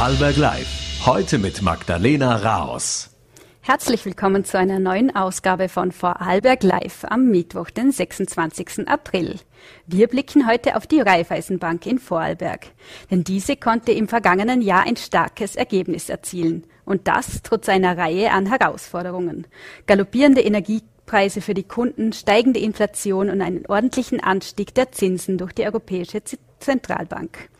Vorarlberg Live. Heute mit Magdalena Raos. Herzlich willkommen zu einer neuen Ausgabe von Vorarlberg Live am Mittwoch, den 26. April. Wir blicken heute auf die Raiffeisenbank in Vorarlberg. Denn diese konnte im vergangenen Jahr ein starkes Ergebnis erzielen. Und das trotz einer Reihe an Herausforderungen. Galoppierende Energiepreise für die Kunden, steigende Inflation und einen ordentlichen Anstieg der Zinsen durch die Europäische Zentralbank.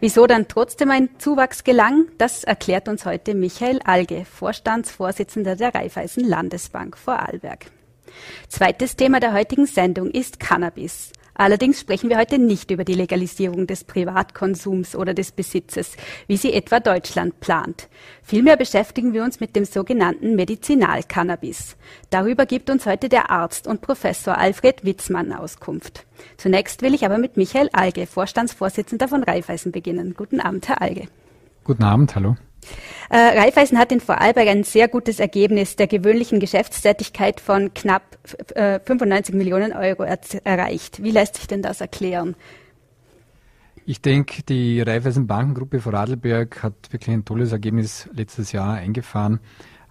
Wieso dann trotzdem ein Zuwachs gelang, das erklärt uns heute Michael Alge, Vorstandsvorsitzender der Raiffeisen Landesbank Vorarlberg. Zweites Thema der heutigen Sendung ist Cannabis. Allerdings sprechen wir heute nicht über die Legalisierung des Privatkonsums oder des Besitzes, wie sie etwa Deutschland plant. Vielmehr beschäftigen wir uns mit dem sogenannten Medizinalcannabis. Darüber gibt uns heute der Arzt und Professor Alfred Witzmann Auskunft. Zunächst will ich aber mit Michael Alge, Vorstandsvorsitzender von Raiffeisen, beginnen. Guten Abend, Herr Alge. Guten Abend, hallo. Äh, Raiffeisen hat in Vorarlberg ein sehr gutes Ergebnis der gewöhnlichen Geschäftstätigkeit von knapp äh, 95 Millionen Euro er erreicht. Wie lässt sich denn das erklären? Ich denke, die Raiffeisen Bankengruppe Vorarlberg hat wirklich ein tolles Ergebnis letztes Jahr eingefahren.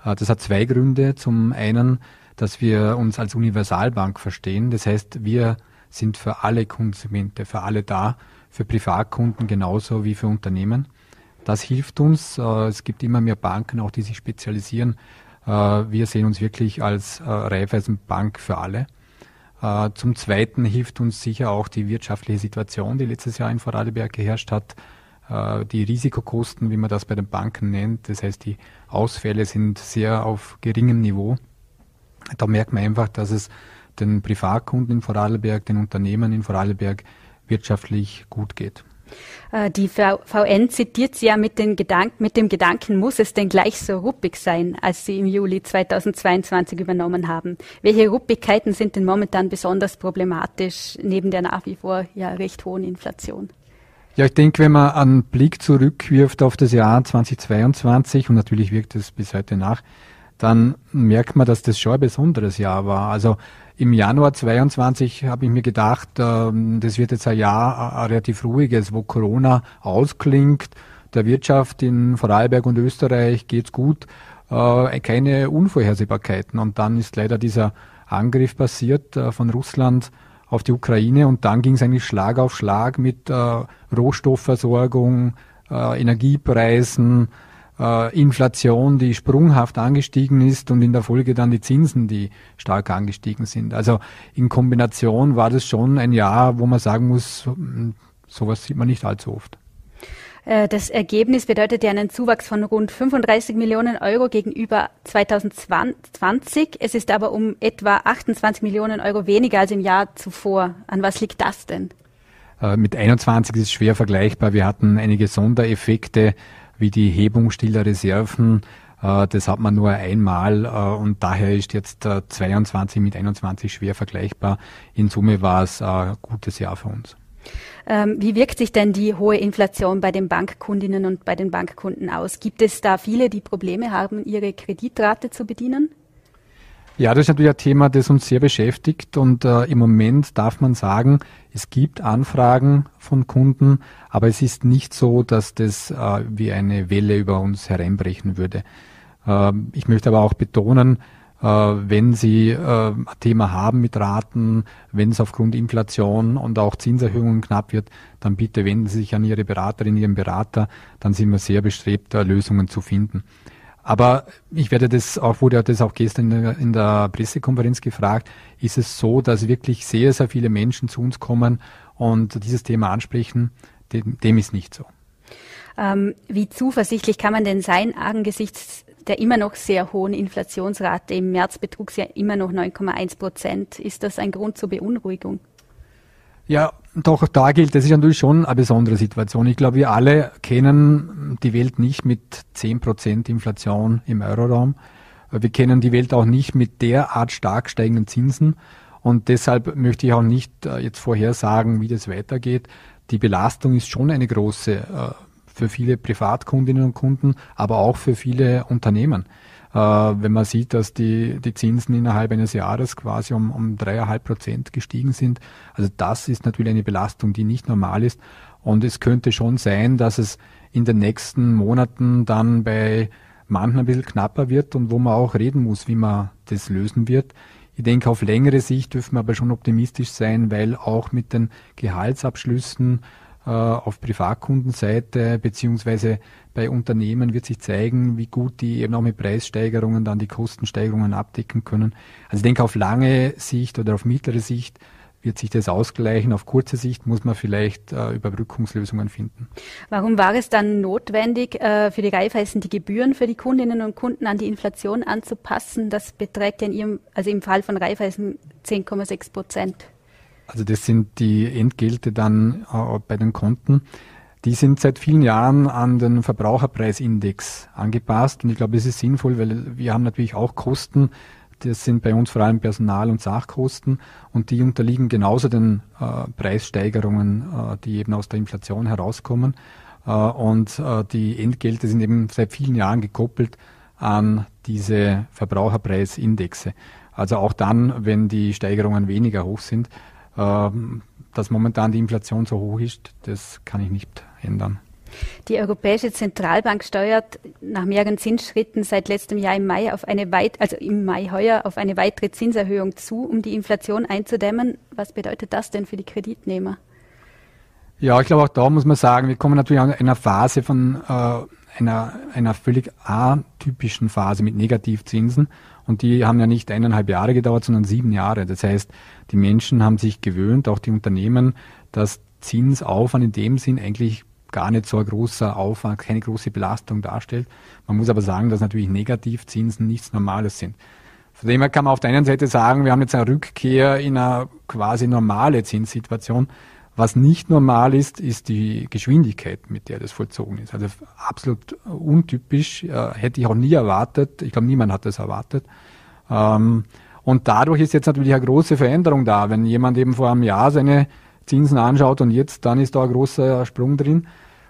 Äh, das hat zwei Gründe. Zum einen, dass wir uns als Universalbank verstehen. Das heißt, wir sind für alle Konsumenten, für alle da, für Privatkunden genauso wie für Unternehmen. Das hilft uns. Äh, es gibt immer mehr Banken, auch die sich spezialisieren. Äh, wir sehen uns wirklich als äh, Raiffeisenbank für alle. Zum Zweiten hilft uns sicher auch die wirtschaftliche Situation, die letztes Jahr in Vorarlberg geherrscht hat. Die Risikokosten, wie man das bei den Banken nennt, das heißt, die Ausfälle sind sehr auf geringem Niveau. Da merkt man einfach, dass es den Privatkunden in Vorarlberg, den Unternehmen in Vorarlberg wirtschaftlich gut geht. Äh, die VN zitiert sie ja mit, den Gedanken, mit dem Gedanken, muss es denn gleich so ruppig sein, als sie im Juli 2022 übernommen haben? Welche Ruppigkeiten sind denn momentan besonders problematisch, neben der nach wie vor ja recht hohen Inflation? Ja, ich denke, wenn man einen Blick zurückwirft auf das Jahr 2022 und natürlich wirkt es bis heute nach, dann merkt man, dass das schon ein besonderes Jahr war. Also im Januar 22 habe ich mir gedacht, ähm, das wird jetzt ein Jahr ein relativ ruhiges, wo Corona ausklingt, der Wirtschaft in Vorarlberg und Österreich geht's gut, äh, keine Unvorhersehbarkeiten. Und dann ist leider dieser Angriff passiert äh, von Russland auf die Ukraine und dann ging es eigentlich Schlag auf Schlag mit äh, Rohstoffversorgung, Energiepreisen, äh, Inflation, die sprunghaft angestiegen ist und in der Folge dann die Zinsen, die stark angestiegen sind. Also in Kombination war das schon ein Jahr, wo man sagen muss, hm, sowas sieht man nicht allzu oft. Äh, das Ergebnis bedeutet ja einen Zuwachs von rund 35 Millionen Euro gegenüber 2020. Es ist aber um etwa 28 Millionen Euro weniger als im Jahr zuvor. An was liegt das denn? Äh, mit 21 ist es schwer vergleichbar. Wir hatten einige Sondereffekte wie die Hebung stiller Reserven. Äh, das hat man nur einmal äh, und daher ist jetzt 22 äh, mit 21 schwer vergleichbar. In Summe war es ein gutes Jahr für uns. Ähm, wie wirkt sich denn die hohe Inflation bei den Bankkundinnen und bei den Bankkunden aus? Gibt es da viele, die Probleme haben, ihre Kreditrate zu bedienen? Ja, das ist natürlich ein Thema, das uns sehr beschäftigt und äh, im Moment darf man sagen, es gibt Anfragen von Kunden, aber es ist nicht so, dass das äh, wie eine Welle über uns hereinbrechen würde. Äh, ich möchte aber auch betonen, äh, wenn Sie äh, ein Thema haben mit Raten, wenn es aufgrund Inflation und auch Zinserhöhungen knapp wird, dann bitte wenden Sie sich an Ihre Beraterin, Ihren Berater, dann sind wir sehr bestrebt, Lösungen zu finden. Aber ich werde das auch, wurde das auch gestern in der, Pressekonferenz gefragt, ist es so, dass wirklich sehr, sehr viele Menschen zu uns kommen und dieses Thema ansprechen? Dem, dem ist nicht so. Ähm, wie zuversichtlich kann man denn sein angesichts der immer noch sehr hohen Inflationsrate? Im März betrug sie ja immer noch 9,1 Prozent. Ist das ein Grund zur Beunruhigung? Ja, doch da gilt, das ist natürlich schon eine besondere Situation. Ich glaube, wir alle kennen die Welt nicht mit 10% Inflation im Euroraum. Wir kennen die Welt auch nicht mit derart stark steigenden Zinsen. Und deshalb möchte ich auch nicht äh, jetzt vorhersagen, wie das weitergeht. Die Belastung ist schon eine große äh, für viele Privatkundinnen und Kunden, aber auch für viele Unternehmen. Äh, wenn man sieht, dass die, die Zinsen innerhalb eines Jahres quasi um, um dreieinhalb Prozent gestiegen sind. Also das ist natürlich eine Belastung, die nicht normal ist. Und es könnte schon sein, dass es in den nächsten Monaten dann bei manchen ein bisschen knapper wird und wo man auch reden muss, wie man das lösen wird. Ich denke, auf längere Sicht dürfen wir aber schon optimistisch sein, weil auch mit den Gehaltsabschlüssen auf Privatkundenseite beziehungsweise bei Unternehmen wird sich zeigen, wie gut die eben auch mit Preissteigerungen dann die Kostensteigerungen abdecken können. Also ich denke, auf lange Sicht oder auf mittlere Sicht wird sich das ausgleichen. Auf kurze Sicht muss man vielleicht äh, Überbrückungslösungen finden. Warum war es dann notwendig, äh, für die Raiffeisen die Gebühren für die Kundinnen und Kunden an die Inflation anzupassen? Das beträgt ja in ihrem, also im Fall von Raiffeisen 10,6 Prozent. Also das sind die Entgelte dann äh, bei den Konten. Die sind seit vielen Jahren an den Verbraucherpreisindex angepasst und ich glaube, es ist sinnvoll, weil wir haben natürlich auch Kosten, das sind bei uns vor allem Personal- und Sachkosten und die unterliegen genauso den äh, Preissteigerungen, äh, die eben aus der Inflation herauskommen. Äh, und äh, die Entgelte sind eben seit vielen Jahren gekoppelt an diese Verbraucherpreisindexe. Also auch dann, wenn die Steigerungen weniger hoch sind, dass momentan die Inflation so hoch ist, das kann ich nicht ändern. Die Europäische Zentralbank steuert nach mehreren Zinsschritten seit letztem Jahr im Mai auf eine weit, also im Mai heuer auf eine weitere Zinserhöhung zu, um die Inflation einzudämmen. Was bedeutet das denn für die Kreditnehmer? Ja, ich glaube auch da muss man sagen, wir kommen natürlich in einer Phase von äh, einer, einer völlig atypischen Phase mit Negativzinsen. Und die haben ja nicht eineinhalb Jahre gedauert, sondern sieben Jahre. Das heißt, die Menschen haben sich gewöhnt, auch die Unternehmen, dass Zinsaufwand in dem Sinn eigentlich gar nicht so ein großer Aufwand, keine große Belastung darstellt. Man muss aber sagen, dass natürlich Negativzinsen nichts Normales sind. Von dem her kann man auf der einen Seite sagen, wir haben jetzt eine Rückkehr in eine quasi normale Zinssituation. Was nicht normal ist, ist die Geschwindigkeit, mit der das vollzogen ist. Also absolut untypisch, äh, hätte ich auch nie erwartet. Ich glaube, niemand hat das erwartet. Ähm, und dadurch ist jetzt natürlich eine große Veränderung da. Wenn jemand eben vor einem Jahr seine Zinsen anschaut und jetzt, dann ist da ein großer Sprung drin.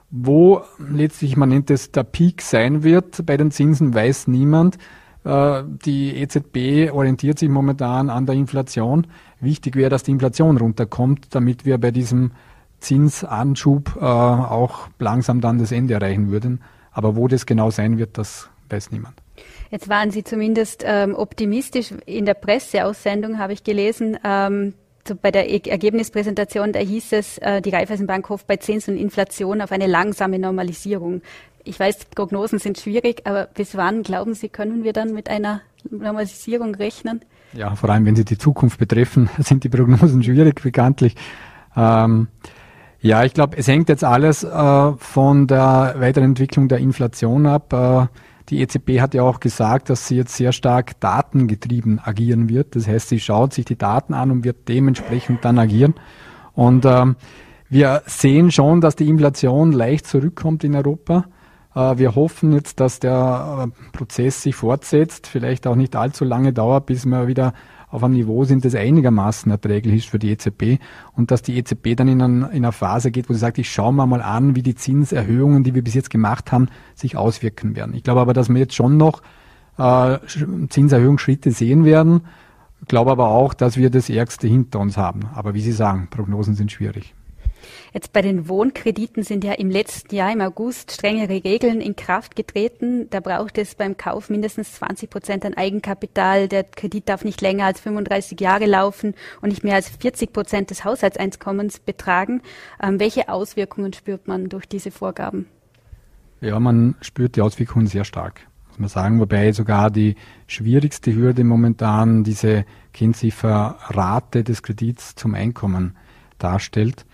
Wo letztlich, man nennt es, der Peak sein wird bei den Zinsen, weiß niemand. Äh, die EZB orientiert sich momentan an der Inflation. Wichtig wäre, dass die Inflation runterkommt, damit wir bei diesem Zinsanschub äh, auch langsam dann das Ende erreichen würden. Aber wo das genau sein wird, das weiß niemand. Jetzt waren Sie zumindest ähm, optimistisch. In der Presseaussendung habe ich gelesen, ähm, so bei der Ergebnispräsentation, da hieß es, äh, die Raiffeisenbank hofft bei Zins und Inflation auf eine langsame Normalisierung. Ich weiß, Prognosen sind schwierig, aber bis wann glauben Sie, können wir dann mit einer Normalisierung rechnen? Ja, vor allem wenn sie die Zukunft betreffen, sind die Prognosen schwierig, bekanntlich. Ähm, ja, ich glaube, es hängt jetzt alles äh, von der weiteren Entwicklung der Inflation ab. Äh, die EZB hat ja auch gesagt, dass sie jetzt sehr stark datengetrieben agieren wird. Das heißt, sie schaut sich die Daten an und wird dementsprechend dann agieren. Und ähm, wir sehen schon, dass die Inflation leicht zurückkommt in Europa. Äh, wir hoffen jetzt, dass der äh, Prozess sich fortsetzt, vielleicht auch nicht allzu lange dauert, bis wir wieder auf einem Niveau sind, das einigermaßen erträglich ist für die EZB und dass die EZB dann in, ein, in eine Phase geht, wo sie sagt, ich schaue mir mal an, wie die Zinserhöhungen, die wir bis jetzt gemacht haben, sich auswirken werden. Ich glaube aber, dass wir jetzt schon noch äh, Zinserhöhungsschritte sehen werden. Ich glaube aber auch, dass wir das Ärgste hinter uns haben. Aber wie Sie sagen, Prognosen sind schwierig. Jetzt bei den Wohnkrediten sind ja im letzten Jahr im August strengere Regeln in Kraft getreten. Da braucht es beim Kauf mindestens 20 Prozent an Eigenkapital. Der Kredit darf nicht länger als 35 Jahre laufen und nicht mehr als 40 Prozent des Haushaltseinkommens betragen. Ähm, welche Auswirkungen spürt man durch diese Vorgaben? Ja, man spürt die Auswirkungen sehr stark, muss man sagen, wobei sogar die schwierigste Hürde momentan diese Kennzifferrate des Kredits zum Einkommen darstellt.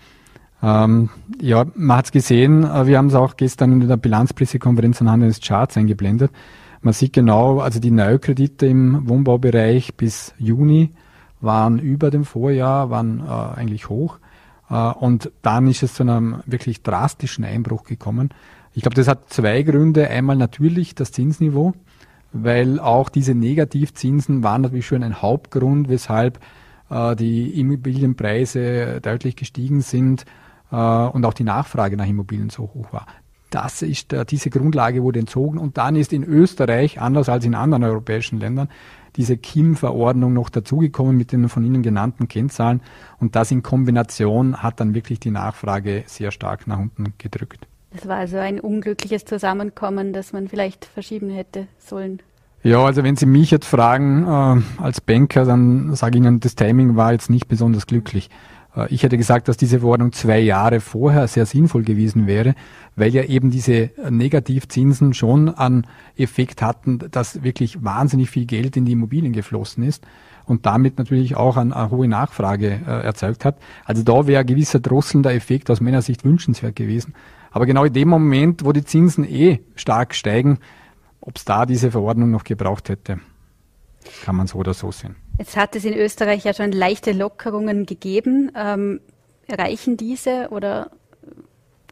Ähm, ja, man hat es gesehen, äh, wir haben es auch gestern in der Bilanzpressekonferenz anhand eines Charts eingeblendet. Man sieht genau, also die Neukredite im Wohnbaubereich bis Juni waren über dem Vorjahr, waren äh, eigentlich hoch. Äh, und dann ist es zu einem wirklich drastischen Einbruch gekommen. Ich glaube, das hat zwei Gründe. Einmal natürlich das Zinsniveau, weil auch diese Negativzinsen waren natürlich schon ein Hauptgrund, weshalb äh, die Immobilienpreise deutlich gestiegen sind äh, und auch die Nachfrage nach Immobilien so hoch war. Das ist, äh, diese Grundlage wurde entzogen und dann ist in Österreich, anders als in anderen europäischen Ländern, diese KIM-Verordnung noch dazugekommen mit den von Ihnen genannten Kennzahlen und das in Kombination hat dann wirklich die Nachfrage sehr stark nach unten gedrückt. Das war also ein unglückliches Zusammenkommen, das man vielleicht verschieben hätte sollen. Ja, also wenn Sie mich jetzt fragen äh, als Banker, dann sage ich Ihnen, das Timing war jetzt nicht besonders glücklich. Äh, ich hätte gesagt, dass diese Verordnung zwei Jahre vorher sehr sinnvoll gewesen wäre, weil ja eben diese Negativzinsen schon an Effekt hatten, dass wirklich wahnsinnig viel Geld in die Immobilien geflossen ist und damit natürlich auch an eine hohe Nachfrage äh, erzeugt hat. Also da wäre ein gewisser drosselnder Effekt aus meiner Sicht wünschenswert gewesen. Aber genau in dem Moment, wo die Zinsen eh stark steigen, ob es da diese Verordnung noch gebraucht hätte, kann man so oder so sehen. Jetzt hat es in Österreich ja schon leichte Lockerungen gegeben. Ähm, reichen diese oder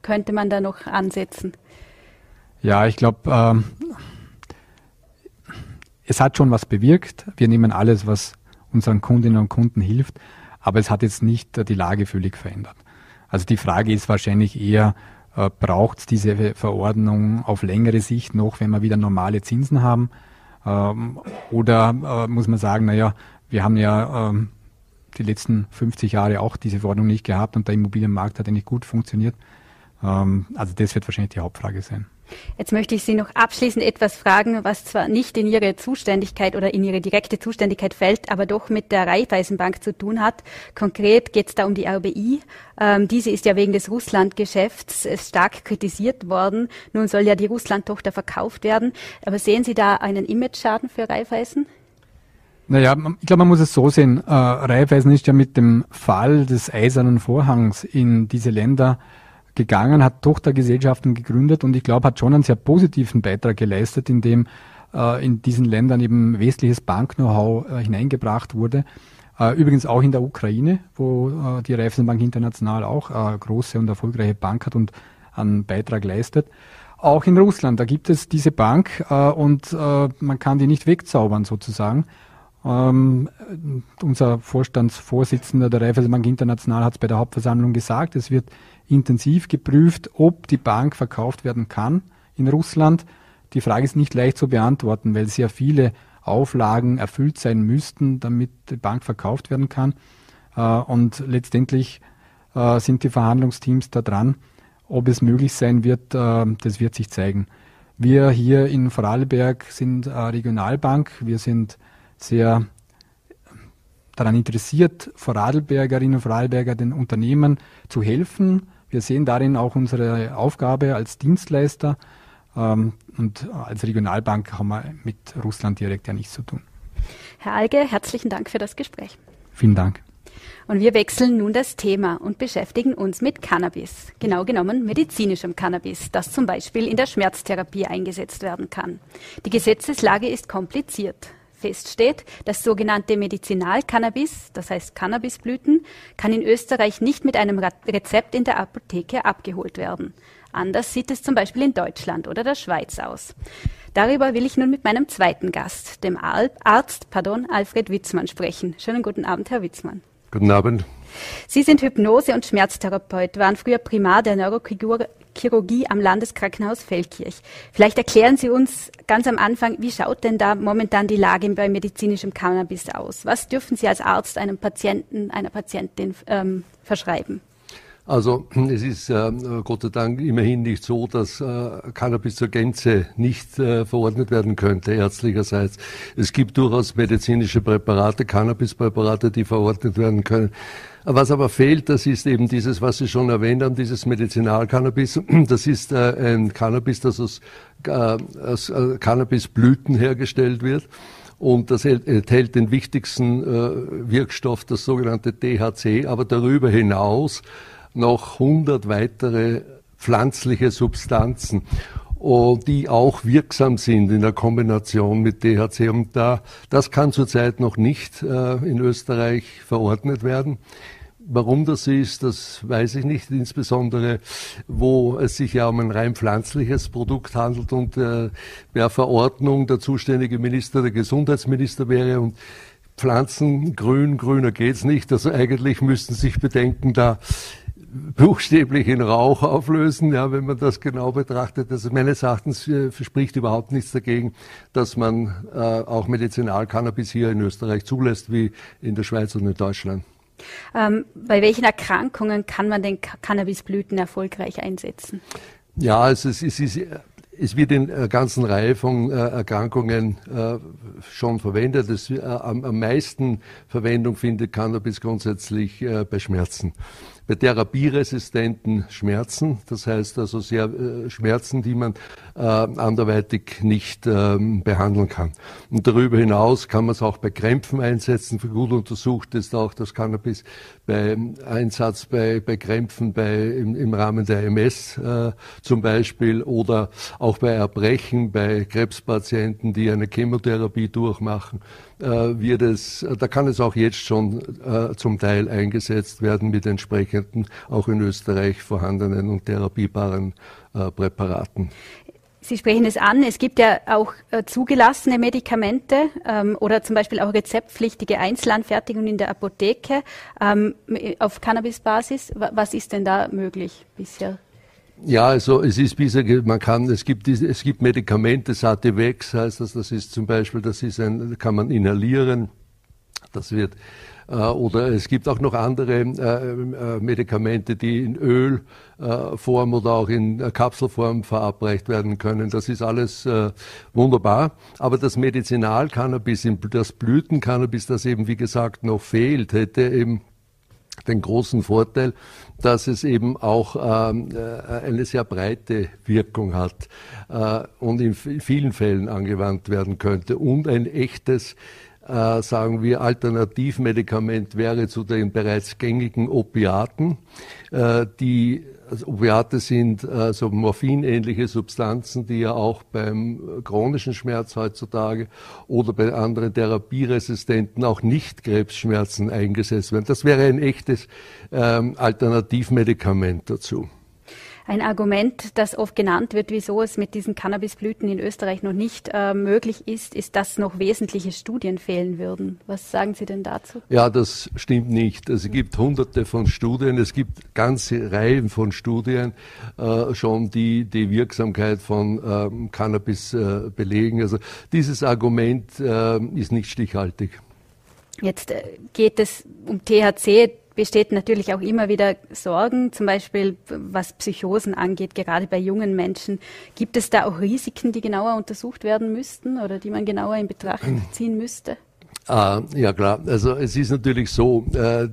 könnte man da noch ansetzen? Ja, ich glaube, ähm, es hat schon was bewirkt. Wir nehmen alles, was unseren Kundinnen und Kunden hilft, aber es hat jetzt nicht die Lage völlig verändert. Also die Frage ist wahrscheinlich eher, äh, braucht es diese Verordnung auf längere Sicht noch, wenn wir wieder normale Zinsen haben? Ähm, oder äh, muss man sagen, naja, wir haben ja ähm, die letzten 50 Jahre auch diese Verordnung nicht gehabt und der Immobilienmarkt hat eigentlich gut funktioniert. Ähm, also das wird wahrscheinlich die Hauptfrage sein. Jetzt möchte ich Sie noch abschließend etwas fragen, was zwar nicht in Ihre Zuständigkeit oder in Ihre direkte Zuständigkeit fällt, aber doch mit der Raiffeisenbank zu tun hat. Konkret geht es da um die RBI. Ähm, diese ist ja wegen des Russland-Geschäfts äh, stark kritisiert worden. Nun soll ja die Russland-Tochter verkauft werden. Aber sehen Sie da einen Image-Schaden für Raiffeisen? Naja, ich glaube, man muss es so sehen. Äh, Raiffeisen ist ja mit dem Fall des Eisernen Vorhangs in diese Länder gegangen, hat Tochtergesellschaften gegründet und ich glaube, hat schon einen sehr positiven Beitrag geleistet, indem äh, in diesen Ländern eben westliches Bank-Know-how äh, hineingebracht wurde. Äh, übrigens auch in der Ukraine, wo äh, die Raiffeisenbank International auch äh, große und erfolgreiche Bank hat und einen Beitrag leistet. Auch in Russland, da gibt es diese Bank äh, und äh, man kann die nicht wegzaubern sozusagen. Ähm, unser Vorstandsvorsitzender der Raiffeisenbank International hat es bei der Hauptversammlung gesagt, es wird intensiv geprüft, ob die Bank verkauft werden kann in Russland. Die Frage ist nicht leicht zu beantworten, weil sehr viele Auflagen erfüllt sein müssten, damit die Bank verkauft werden kann. Äh, und letztendlich äh, sind die Verhandlungsteams da dran. Ob es möglich sein wird, äh, das wird sich zeigen. Wir hier in Vorarlberg sind Regionalbank. Wir sind sehr daran interessiert, Vorarlbergerinnen und Vorarlberger den Unternehmen zu helfen, wir sehen darin auch unsere Aufgabe als Dienstleister ähm, und als Regionalbank haben wir mit Russland direkt ja nichts zu tun. Herr Alge, herzlichen Dank für das Gespräch. Vielen Dank. Und wir wechseln nun das Thema und beschäftigen uns mit Cannabis, genau genommen medizinischem Cannabis, das zum Beispiel in der Schmerztherapie eingesetzt werden kann. Die Gesetzeslage ist kompliziert feststeht, das sogenannte Medizinalcannabis, das heißt Cannabisblüten, kann in Österreich nicht mit einem Rezept in der Apotheke abgeholt werden. Anders sieht es zum Beispiel in Deutschland oder der Schweiz aus. Darüber will ich nun mit meinem zweiten Gast, dem Arzt pardon, Alfred Witzmann, sprechen. Schönen guten Abend, Herr Witzmann. Guten Abend. Sie sind Hypnose- und Schmerztherapeut, waren früher Primar der Neurochirurgie am Landeskrankenhaus Feldkirch. Vielleicht erklären Sie uns ganz am Anfang, wie schaut denn da momentan die Lage bei medizinischem Cannabis aus? Was dürfen Sie als Arzt einem Patienten, einer Patientin ähm, verschreiben? Also es ist äh, Gott sei Dank immerhin nicht so, dass äh, Cannabis zur Gänze nicht äh, verordnet werden könnte, ärztlicherseits. Es gibt durchaus medizinische Präparate, Cannabispräparate, die verordnet werden können. Was aber fehlt, das ist eben dieses, was Sie schon erwähnt haben, dieses Medizinalcannabis. Das ist äh, ein Cannabis, das aus, äh, aus äh, Cannabisblüten hergestellt wird. Und das enthält den wichtigsten äh, Wirkstoff, das sogenannte THC, aber darüber hinaus noch 100 weitere pflanzliche Substanzen, die auch wirksam sind in der Kombination mit THC. Und da, das kann zurzeit noch nicht äh, in Österreich verordnet werden. Warum das ist, das weiß ich nicht, insbesondere wo es sich ja um ein rein pflanzliches Produkt handelt und äh, per Verordnung der zuständige Minister der Gesundheitsminister wäre und Pflanzen grün, grüner geht's nicht. Also eigentlich müssten sich bedenken, da buchstäblich in Rauch auflösen, ja, wenn man das genau betrachtet. Also meines Erachtens äh, verspricht überhaupt nichts dagegen, dass man äh, auch Medizinalcannabis hier in Österreich zulässt, wie in der Schweiz und in Deutschland. Ähm, bei welchen Erkrankungen kann man den Cannabisblüten erfolgreich einsetzen? Ja, also es, es, ist, es wird in einer ganzen Reihe von äh, Erkrankungen äh, schon verwendet. Es, äh, am, meisten Verwendung findet Cannabis grundsätzlich bei Schmerzen bei therapieresistenten Schmerzen, das heißt also sehr äh, Schmerzen, die man äh, anderweitig nicht äh, behandeln kann. Und darüber hinaus kann man es auch bei Krämpfen einsetzen. Für gut untersucht ist auch das Cannabis bei Einsatz bei, bei Krämpfen bei, im, im Rahmen der MS äh, zum Beispiel oder auch bei Erbrechen bei Krebspatienten, die eine Chemotherapie durchmachen wird es, da kann es auch jetzt schon äh, zum Teil eingesetzt werden mit entsprechenden auch in Österreich vorhandenen und therapiebaren äh, Präparaten. Sie sprechen es an, es gibt ja auch äh, zugelassene Medikamente ähm, oder zum Beispiel auch rezeptpflichtige Einzelanfertigungen in der Apotheke ähm, auf Cannabisbasis. Was ist denn da möglich bisher? Ja, also es ist bisher, man kann, es gibt, es gibt Medikamente, Sativex heißt das, das ist zum Beispiel, das ist ein, kann man inhalieren, das wird, äh, oder es gibt auch noch andere äh, äh, Medikamente, die in Ölform oder auch in Kapselform verabreicht werden können. Das ist alles wunderbar. Aber das Medizinalcannabis, das Blütencannabis, das eben wie gesagt noch fehlt, hätte eben den großen Vorteil, dass es eben auch ähm, äh, eine sehr breite Wirkung hat äh, und in vielen Fällen angewandt werden könnte. Und ein echtes äh, sagen wir, Alternativmedikament wäre zu den bereits gängigen Opiaten, die Opiate sind also morphinähnliche Substanzen, die ja auch beim chronischen Schmerz heutzutage oder bei anderen therapieresistenten, auch nicht Krebsschmerzen eingesetzt werden. Das wäre ein echtes ähm, Alternativmedikament dazu. Ein Argument, das oft genannt wird, wieso es mit diesen Cannabisblüten in Österreich noch nicht äh, möglich ist, ist, dass noch wesentliche Studien fehlen würden. Was sagen Sie denn dazu? Ja, das stimmt nicht. Es gibt hunderte von Studien, es gibt ganze Reihen von Studien äh, schon, die die Wirksamkeit von ähm, Cannabis äh, belegen. Also dieses Argument äh, ist nicht stichhaltig. Jetzt äh, geht es um THC besteht natürlich auch immer wieder Sorgen, zum Beispiel was Psychosen angeht, gerade bei jungen Menschen. Gibt es da auch Risiken, die genauer untersucht werden müssten oder die man genauer in Betracht ziehen müsste? Ah, ja klar, also es ist natürlich so, äh,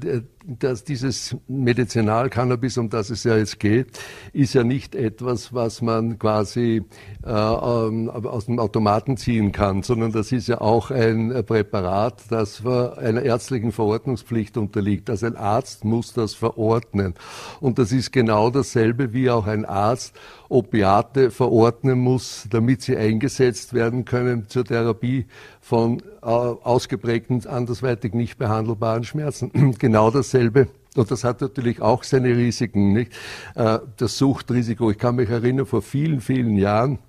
dass dieses Medizinalcannabis, um das es ja jetzt geht, ist ja nicht etwas, was man quasi äh, ähm, aus dem Automaten ziehen kann, sondern das ist ja auch ein Präparat, das einer ärztlichen Verordnungspflicht unterliegt. Also ein Arzt muss das verordnen. Und das ist genau dasselbe, wie auch ein Arzt Opiate verordnen muss, damit sie eingesetzt werden können zur Therapie von äh, ausgeprägten, andersweitig nicht behandelbaren Schmerzen. genau dasselbe. Und das hat natürlich auch seine Risiken, nicht? Äh, das Suchtrisiko. Ich kann mich erinnern, vor vielen, vielen Jahren,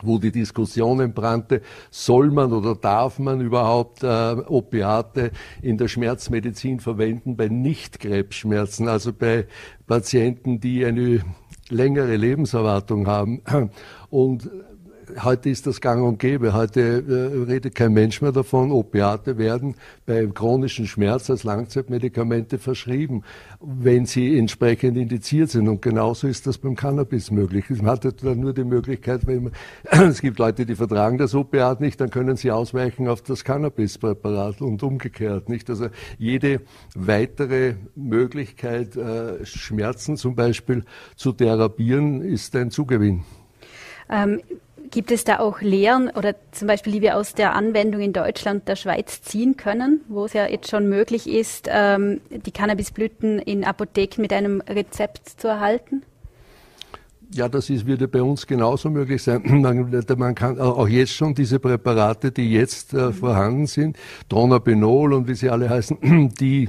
wo die Diskussion entbrannte, soll man oder darf man überhaupt äh, Opiate in der Schmerzmedizin verwenden bei Nicht-Krebsschmerzen, also bei Patienten, die eine längere Lebenserwartung haben. Und heute ist das gang und gäbe. Heute äh, redet kein Mensch mehr davon. Opiate werden bei chronischen Schmerz als Langzeitmedikamente verschrieben, wenn sie entsprechend indiziert sind. Und genauso ist das beim Cannabis möglich. Man hat dann nur die Möglichkeit, wenn man, es gibt Leute, die vertragen das Opiat nicht, dann können sie ausweichen auf das Cannabispräparat und umgekehrt. Nicht? Also jede weitere Möglichkeit, äh, Schmerzen zum Beispiel zu therapieren, ist ein Zugewinn. Ähm, Gibt es da auch Lehren oder zum Beispiel, die wir aus der Anwendung in Deutschland der Schweiz ziehen können, wo es ja jetzt schon möglich ist, ähm, die Cannabisblüten in Apotheken mit einem Rezept zu erhalten? Ja, das ist, würde bei uns genauso möglich sein. Man, man kann auch jetzt schon diese Präparate, die jetzt äh, vorhanden sind, Dronabinol und wie sie alle heißen, die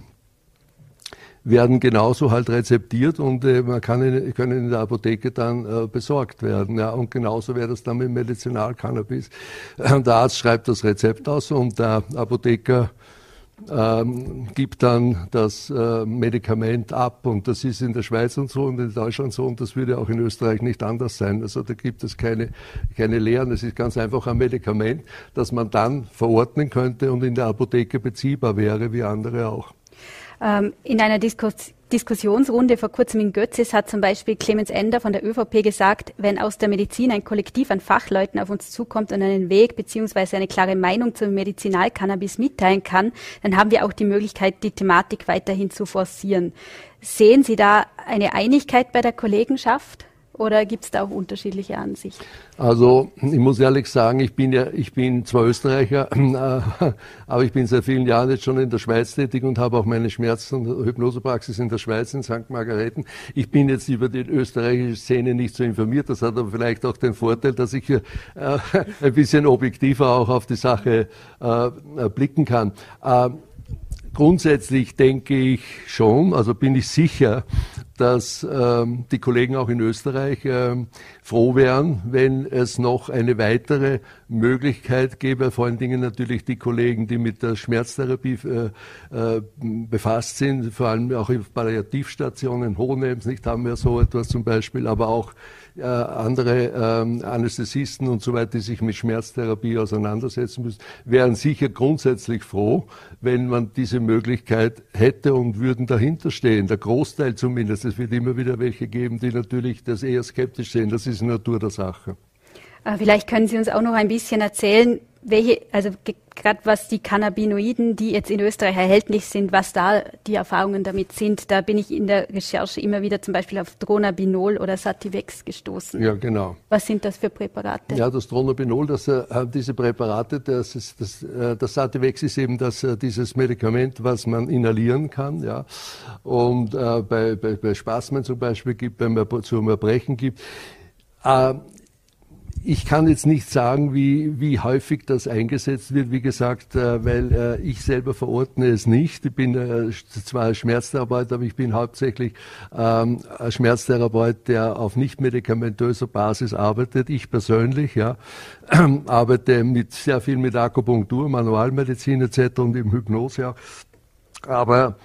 werden genauso halt rezeptiert und äh, man kann in, können in der Apotheke dann äh, besorgt werden. Ja, und genauso wäre das dann mit Medizinalcannabis. Der Arzt schreibt das Rezept aus und der Apotheker ähm, gibt dann das äh, Medikament ab und das ist in der Schweiz und so und in Deutschland so und das würde auch in Österreich nicht anders sein. Also da gibt es keine, keine Lehren. Es ist ganz einfach ein Medikament, das man dann verordnen könnte und in der Apotheke beziehbar wäre, wie andere auch. Ähm, in einer Diskus Diskussionsrunde vor kurzem in Götzis hat zum Beispiel Clemens Ender von der ÖVP gesagt, wenn aus der Medizin ein Kollektiv an Fachleuten auf uns zukommt und einen Weg bzw. eine klare Meinung zum Medizinalcannabis mitteilen kann, dann haben wir auch die Möglichkeit, die Thematik weiterhin zu forcieren. Sehen Sie da eine Einigkeit bei der Kollegenschaft? Oder gibt es da auch unterschiedliche Ansichten? Also ich muss ehrlich sagen, ich bin ja, ich bin zwar Österreicher, aber ich bin seit vielen Jahren jetzt schon in der Schweiz tätig und habe auch meine Schmerz- und Hypnosepraxis in der Schweiz in St. Margareten. Ich bin jetzt über die österreichische Szene nicht so informiert. Das hat aber vielleicht auch den Vorteil, dass ich äh, ein bisschen objektiver auch auf die Sache äh, blicken kann. Äh, grundsätzlich denke ich schon, also bin ich sicher, dass ähm, die Kollegen auch in Österreich ähm, froh wären, wenn es noch eine weitere Möglichkeit gäbe, vor allen Dingen natürlich die Kollegen, die mit der Schmerztherapie äh, äh, befasst sind, vor allem auch in Palliativstationen, Hohenems, nicht haben wir so etwas zum Beispiel, aber auch äh, andere ähm, Anästhesisten und so weiter, die sich mit Schmerztherapie auseinandersetzen müssen, wären sicher grundsätzlich froh, wenn man diese Möglichkeit hätte und würden dahinter stehen. Der Großteil zumindest. Es wird immer wieder welche geben, die natürlich das eher skeptisch sehen. Das ist Natur der Sache. Äh, vielleicht können Sie uns auch noch ein bisschen erzählen, welche, also gerade was die Cannabinoiden, die jetzt in Österreich erhältlich sind, was da die Erfahrungen damit sind. Da bin ich in der Recherche immer wieder zum Beispiel auf Dronabinol oder Sativex gestoßen. Ja, genau. Was sind das für Präparate? Ja, das Dronabinol, das, äh, diese Präparate, das, ist, das, äh, das Sativex ist eben das, äh, dieses Medikament, was man inhalieren kann. Ja. Und äh, bei, bei, bei Spasmen zum Beispiel gibt, wenn man zum Erbrechen gibt. Ich kann jetzt nicht sagen, wie, wie häufig das eingesetzt wird, wie gesagt, äh, weil äh, ich selber verordne es nicht. Ich bin äh, zwar Schmerztherapeut, aber ich bin hauptsächlich ähm, ein Schmerztherapeut, der auf nicht medikamentöser Basis arbeitet. Ich persönlich, ja, arbeite mit sehr viel mit Akupunktur, Manualmedizin etc. und im Hypnose auch. Aber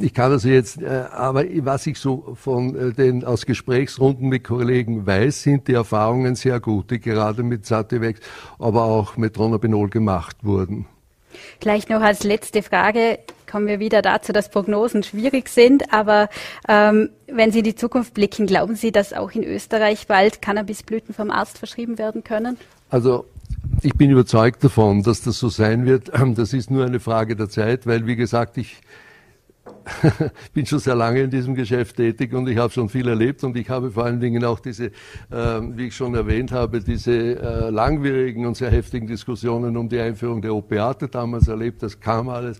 ich kann also jetzt, äh, aber was ich so von äh, den aus Gesprächsrunden mit Kollegen weiß, sind die Erfahrungen sehr gut, die gerade mit Sativex, aber auch mit Dronabinol gemacht wurden. Gleich noch als letzte Frage kommen wir wieder dazu, dass Prognosen schwierig sind. Aber ähm, wenn Sie in die Zukunft blicken, glauben Sie, dass auch in Österreich bald Cannabisblüten vom Arzt verschrieben werden können? Also ich bin überzeugt davon, dass das so sein wird. Das ist nur eine Frage der Zeit, weil, wie gesagt, ich bin schon sehr lange in diesem Geschäft tätig und ich habe schon viel erlebt und ich habe vor allen Dingen auch diese, äh, wie ich schon erwähnt habe, diese äh, langwierigen und sehr heftigen Diskussionen um die Einführung der Opiate damals erlebt. Das kam alles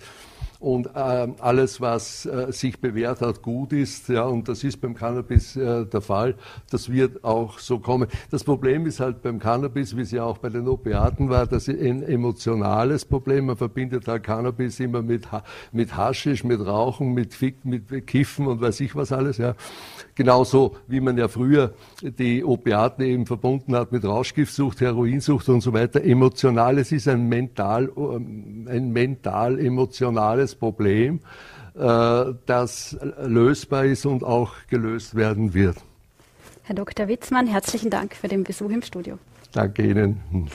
und äh, alles, was äh, sich bewährt hat, gut ist, ja, und das ist beim Cannabis äh, der Fall, das wird auch so kommen. Das Problem ist halt beim Cannabis, wie es ja auch bei den Opiaten war, das ist ein emotionales Problem. Man verbindet halt Cannabis immer mit, mit Haschisch, mit Rauchen, mit, Fick, mit Kiffen und weiß ich was alles, ja. Genauso wie man ja früher die Opiaten eben verbunden hat mit Rauschgiftsucht, Heroinsucht und so weiter. Emotionales ist ein mental, ähm, ein mental emotionales Problem, äh, das lösbar ist und auch gelöst werden wird. Herr Dr. Witzmann, herzlichen Dank für den Besuch im Studio. Danke Ihnen.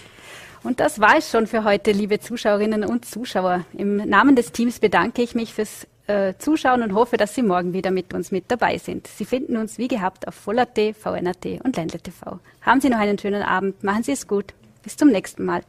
Und das war es schon für heute, liebe Zuschauerinnen und Zuschauer. Im Namen des Teams bedanke ich mich fürs äh, zuschauen und hoffe, dass Sie morgen wieder mit uns mit dabei sind. Sie finden uns wie gehabt auf Voll.at, VNAT und Ländle TV. Haben Sie noch einen schönen Abend. Machen Sie es gut. Bis zum nächsten Mal.